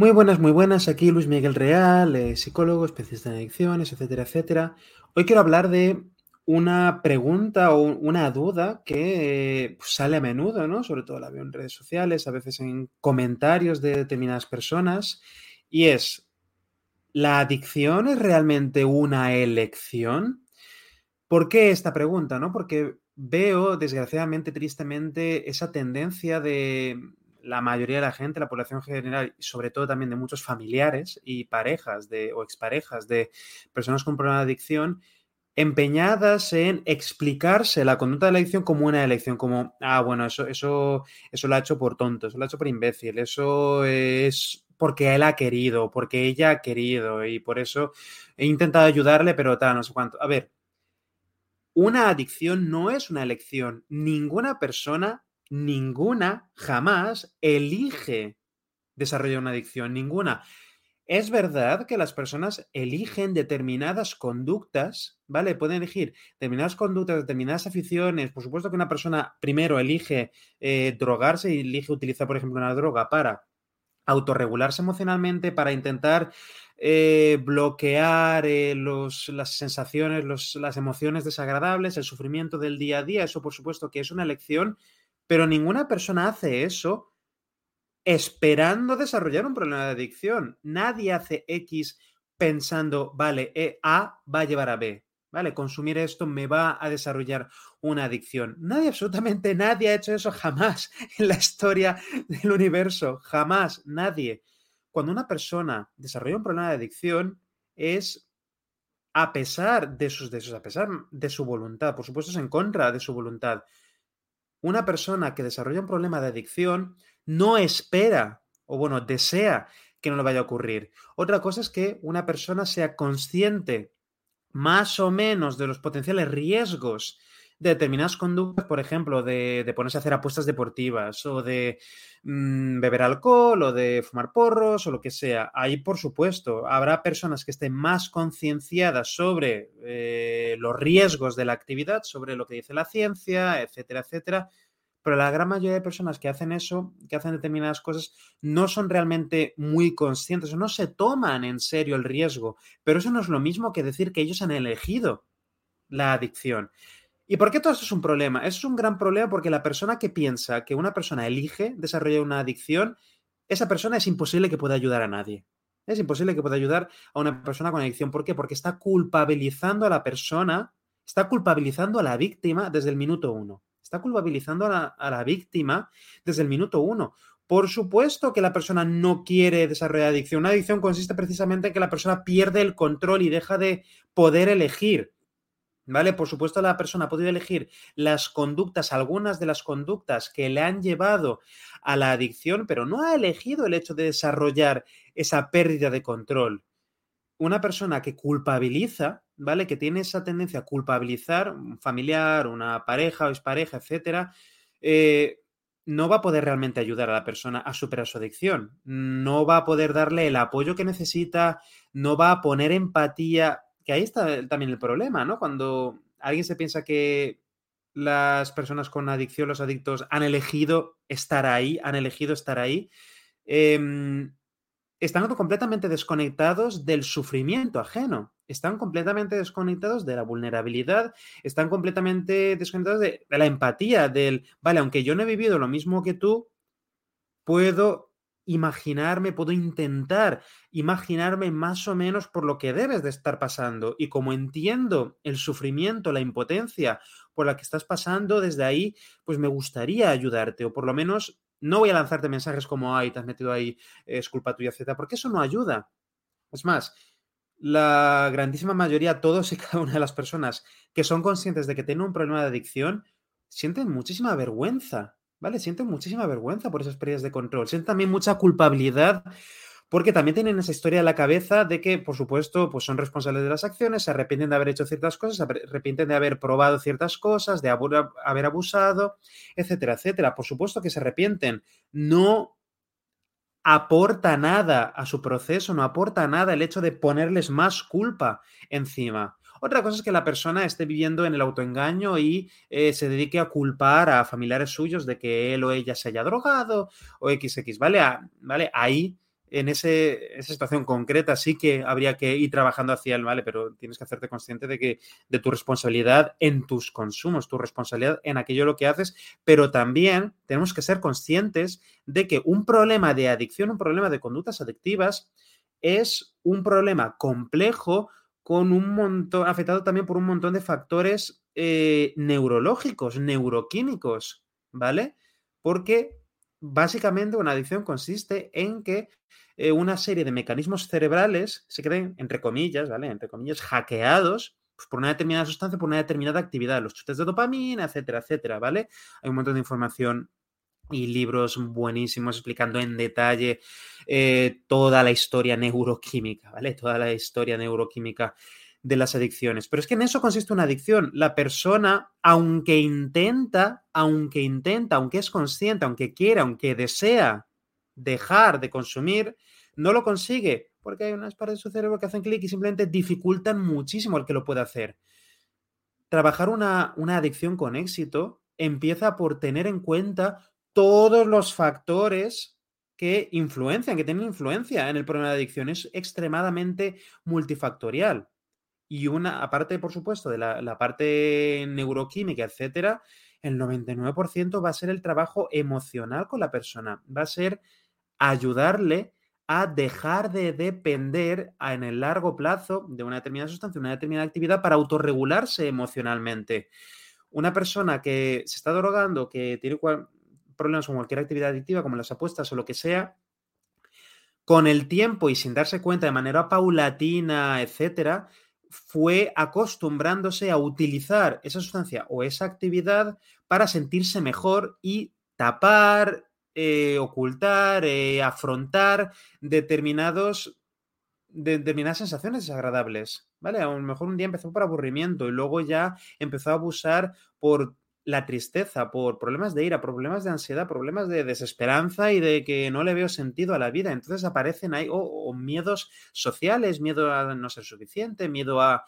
Muy buenas, muy buenas. Aquí Luis Miguel Real, eh, psicólogo, especialista en adicciones, etcétera, etcétera. Hoy quiero hablar de una pregunta o una duda que eh, pues, sale a menudo, ¿no? Sobre todo la veo en redes sociales, a veces en comentarios de determinadas personas, y es, ¿la adicción es realmente una elección? ¿Por qué esta pregunta, no? Porque veo, desgraciadamente, tristemente, esa tendencia de la mayoría de la gente, la población general y sobre todo también de muchos familiares y parejas de, o exparejas de personas con problemas de adicción, empeñadas en explicarse la conducta de la adicción como una elección, como, ah, bueno, eso, eso, eso lo ha hecho por tonto, eso lo ha hecho por imbécil, eso es porque él ha querido, porque ella ha querido y por eso he intentado ayudarle, pero tal, no sé cuánto. A ver, una adicción no es una elección. Ninguna persona ninguna jamás elige desarrollar una adicción, ninguna. Es verdad que las personas eligen determinadas conductas, ¿vale? Pueden elegir determinadas conductas, determinadas aficiones. Por supuesto que una persona primero elige eh, drogarse y elige utilizar, por ejemplo, una droga para autorregularse emocionalmente, para intentar eh, bloquear eh, los, las sensaciones, las emociones desagradables, el sufrimiento del día a día. Eso, por supuesto, que es una elección pero ninguna persona hace eso esperando desarrollar un problema de adicción. Nadie hace X pensando, vale, e, A va a llevar a B. ¿Vale? Consumir esto me va a desarrollar una adicción. Nadie, absolutamente nadie ha hecho eso jamás en la historia del universo. Jamás, nadie. Cuando una persona desarrolla un problema de adicción es a pesar de sus deseos, a pesar de su voluntad. Por supuesto, es en contra de su voluntad una persona que desarrolla un problema de adicción no espera o bueno, desea que no le vaya a ocurrir. Otra cosa es que una persona sea consciente más o menos de los potenciales riesgos de determinadas conductas, por ejemplo, de, ponerse a hacer apuestas deportivas o de mm, beber alcohol o de fumar porros o lo que sea. Ahí, por supuesto, habrá personas que estén más concienciadas sobre eh, los riesgos de la actividad, sobre lo que dice la ciencia, etcétera, etcétera. Pero la gran mayoría de personas que hacen eso, que hacen determinadas cosas, no son realmente muy conscientes o no se toman en serio el riesgo. Pero eso no es lo mismo que decir que ellos han elegido la adicción. ¿Y por qué todo esto es un problema? Es un gran problema porque la persona que piensa que una persona elige desarrollar una adicción, esa persona es imposible que pueda ayudar a nadie. Es imposible que pueda ayudar a una persona con adicción. ¿Por qué? Porque está culpabilizando a la persona, está culpabilizando a la víctima desde el minuto uno. Está culpabilizando a la, a la víctima desde el minuto uno. Por supuesto que la persona no quiere desarrollar adicción. Una adicción consiste precisamente en que la persona pierde el control y deja de poder elegir. ¿Vale? Por supuesto, la persona ha podido elegir las conductas, algunas de las conductas que le han llevado a la adicción, pero no ha elegido el hecho de desarrollar esa pérdida de control. Una persona que culpabiliza, ¿vale? Que tiene esa tendencia a culpabilizar un familiar, una pareja o expareja, etcétera, eh, no va a poder realmente ayudar a la persona a superar su adicción. No va a poder darle el apoyo que necesita, no va a poner empatía ahí está también el problema, ¿no? Cuando alguien se piensa que las personas con adicción, los adictos, han elegido estar ahí, han elegido estar ahí, em, están completamente desconectados del sufrimiento ajeno, están completamente desconectados de la vulnerabilidad, están completamente desconectados de la empatía, del, vale, aunque yo no he vivido lo mismo que tú, puedo imaginarme, puedo intentar imaginarme más o menos por lo que debes de estar pasando. Y como entiendo el sufrimiento, la impotencia por la que estás pasando, desde ahí, pues me gustaría ayudarte, o por lo menos no voy a lanzarte mensajes como, ay, te has metido ahí, es culpa tuya, etc., porque eso no ayuda. Es más, la grandísima mayoría, todos y cada una de las personas que son conscientes de que tienen un problema de adicción, sienten muchísima vergüenza ¿vale? Sienten muchísima vergüenza por esas pérdidas de control, sienten también mucha culpabilidad porque también tienen esa historia en la cabeza de que, por supuesto, pues son responsables de las acciones, se arrepienten de haber hecho ciertas cosas, se arrepienten de haber probado ciertas cosas, de haber abusado, etcétera, etcétera. Por supuesto que se arrepienten. No aporta nada a su proceso, no aporta nada el hecho de ponerles más culpa encima. Otra cosa es que la persona esté viviendo en el autoengaño y eh, se dedique a culpar a familiares suyos de que él o ella se haya drogado o XX, ¿vale? ¿vale? Ahí en ese, esa situación concreta sí que habría que ir trabajando hacia el vale, pero tienes que hacerte consciente de que de tu responsabilidad en tus consumos, tu responsabilidad en aquello lo que haces, pero también tenemos que ser conscientes de que un problema de adicción, un problema de conductas adictivas es un problema complejo con un montón, afectado también por un montón de factores eh, neurológicos, neuroquímicos, ¿vale? Porque básicamente una adicción consiste en que eh, una serie de mecanismos cerebrales se creen, entre comillas, ¿vale? Entre comillas, hackeados pues, por una determinada sustancia, por una determinada actividad, los chutes de dopamina, etcétera, etcétera, ¿vale? Hay un montón de información y libros buenísimos explicando en detalle eh, toda la historia neuroquímica, ¿vale? Toda la historia neuroquímica de las adicciones. Pero es que en eso consiste una adicción. La persona, aunque intenta, aunque intenta, aunque es consciente, aunque quiere, aunque desea dejar de consumir, no lo consigue porque hay unas partes de su cerebro que hacen clic y simplemente dificultan muchísimo el que lo pueda hacer. Trabajar una, una adicción con éxito empieza por tener en cuenta todos los factores que influencian, que tienen influencia en el problema de adicción. Es extremadamente multifactorial. Y una, aparte, por supuesto, de la, parte neuroquímica, etcétera, el 99% va a ser el trabajo emocional con la persona. Va a ser ayudarle a dejar de depender en el largo plazo de una determinada sustancia, una determinada actividad para autorregularse emocionalmente. Una persona que se está drogando, que tiene problemas con cualquier actividad adictiva, como las apuestas o lo que sea, con el tiempo y sin darse cuenta de manera paulatina, etcétera, fue acostumbrándose a utilizar esa sustancia o esa actividad para sentirse mejor y tapar, eh, ocultar, eh, afrontar determinados, determinadas sensaciones desagradables. ¿Vale? A lo mejor un día empezó por aburrimiento y luego ya empezó a abusar por la tristeza, por problemas de ira, problemas de ansiedad, problemas de desesperanza y de que no le veo sentido a la vida. Entonces aparecen ahí o, miedos sociales, miedo a no ser suficiente, miedo a,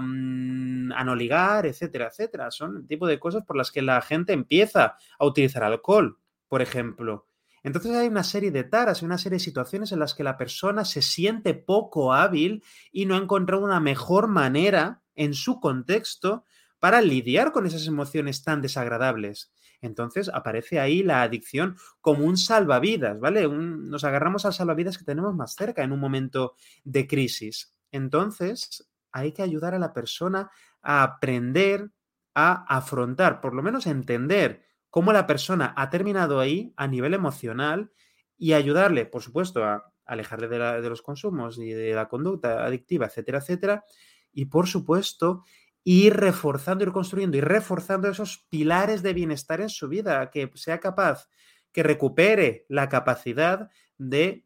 mm, a, no ligar, etcétera, etcétera. Son el tipo de cosas por las que la gente empieza a utilizar alcohol, por ejemplo. Entonces hay una serie de taras, hay una serie de situaciones en las que la persona se siente poco hábil y no ha encontrado una mejor manera en su contexto para lidiar con esas emociones tan desagradables. Entonces aparece ahí la adicción como un salvavidas, ¿vale? nos agarramos al salvavidas que tenemos más cerca en un momento de crisis. Entonces hay que ayudar a la persona a aprender a afrontar, por lo menos entender cómo la persona ha terminado ahí a nivel emocional y ayudarle, por supuesto, a alejarle de los consumos y de la conducta adictiva, etcétera, etcétera. Y por supuesto, ir reforzando, ir construyendo y reforzando esos pilares de bienestar en su vida, que sea capaz, que recupere la capacidad de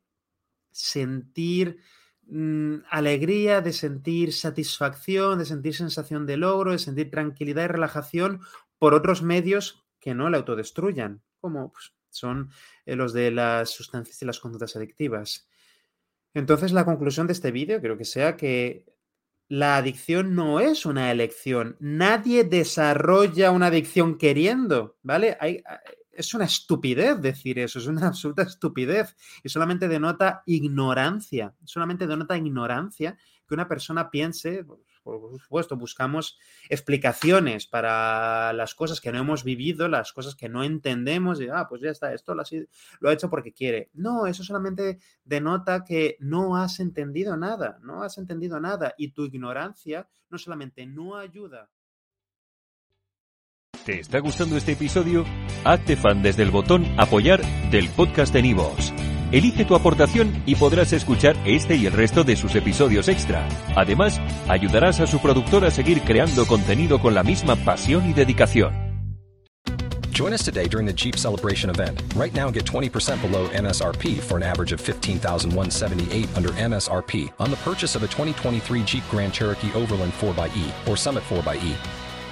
sentir mm, alegría, de sentir satisfacción, de sentir sensación de logro, de sentir tranquilidad y relajación por otros medios que no la autodestruyan, como pues, son eh, los de las sustancias y las conductas adictivas. Entonces, la conclusión de este vídeo creo que sea que la adicción no es una elección. Nadie desarrolla una adicción queriendo, ¿vale? es una estupidez decir eso, es una absoluta estupidez y solamente denota ignorancia, solamente denota ignorancia que una persona piense, por supuesto, buscamos explicaciones para las cosas que no hemos vivido, las cosas que no entendemos, y, ah, pues ya está, esto lo, lo ha hecho porque quiere. No, eso solamente denota que no has entendido nada, no has entendido nada, y tu ignorancia no solamente no ayuda. ¿Te está gustando este episodio? Hazte fan desde el botón apoyar del podcast de Nivos. Elige tu aportación y podrás escuchar este y el resto de sus episodios extra. Además, ayudarás a su productor a seguir creando contenido con la misma pasión y dedicación. Join us today during the Jeep Celebration event. Right now, get 20% below MSRP for an average of 15178 under MSRP on the purchase of a 2023 Jeep Grand Cherokee Overland 4xE or Summit 4xE.